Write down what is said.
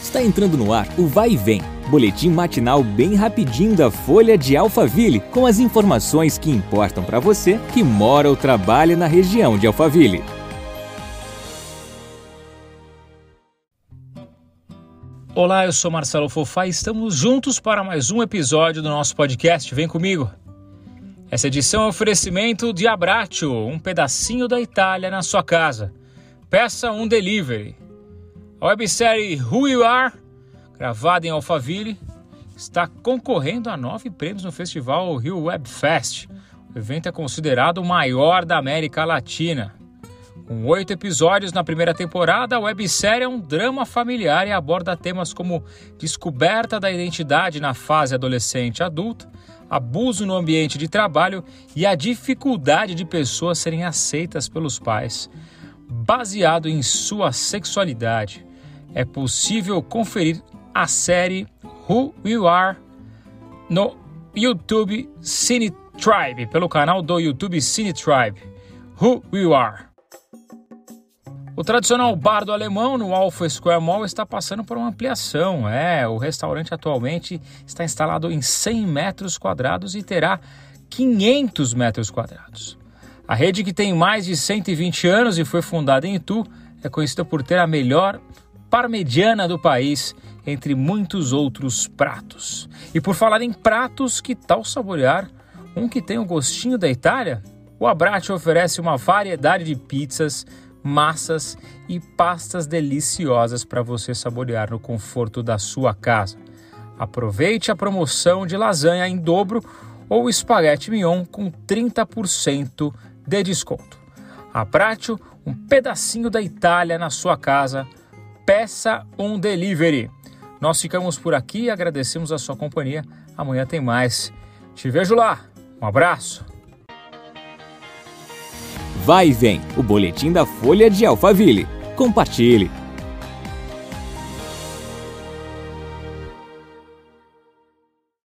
Está entrando no ar o Vai e Vem, boletim matinal bem rapidinho da Folha de Alphaville, com as informações que importam para você que mora ou trabalha na região de Alphaville. Olá, eu sou Marcelo Fofá e estamos juntos para mais um episódio do nosso podcast. Vem comigo! Essa edição é um oferecimento de Abbraccio, um pedacinho da Itália na sua casa. Peça um delivery. A websérie Who You Are, gravada em Alphaville, está concorrendo a nove prêmios no festival Rio Web Fest. O evento é considerado o maior da América Latina. Com oito episódios na primeira temporada, a websérie é um drama familiar e aborda temas como descoberta da identidade na fase adolescente adulta, abuso no ambiente de trabalho e a dificuldade de pessoas serem aceitas pelos pais, baseado em sua sexualidade é possível conferir a série Who You Are no YouTube Cine Tribe, pelo canal do YouTube Cine Tribe. Who You Are. O tradicional bar do alemão no Alpha Square Mall está passando por uma ampliação. É, o restaurante atualmente está instalado em 100 metros quadrados e terá 500 metros quadrados. A rede, que tem mais de 120 anos e foi fundada em Itu, é conhecida por ter a melhor parmegiana do país, entre muitos outros pratos. E por falar em pratos, que tal saborear um que tem o gostinho da Itália? O Abrate oferece uma variedade de pizzas, massas e pastas deliciosas para você saborear no conforto da sua casa. Aproveite a promoção de lasanha em dobro ou espaguete mignon com 30% de desconto. Abrate um pedacinho da Itália na sua casa peça um delivery. Nós ficamos por aqui e agradecemos a sua companhia. Amanhã tem mais. Te vejo lá. Um abraço. Vai e vem, o boletim da Folha de Alphaville. Compartilhe.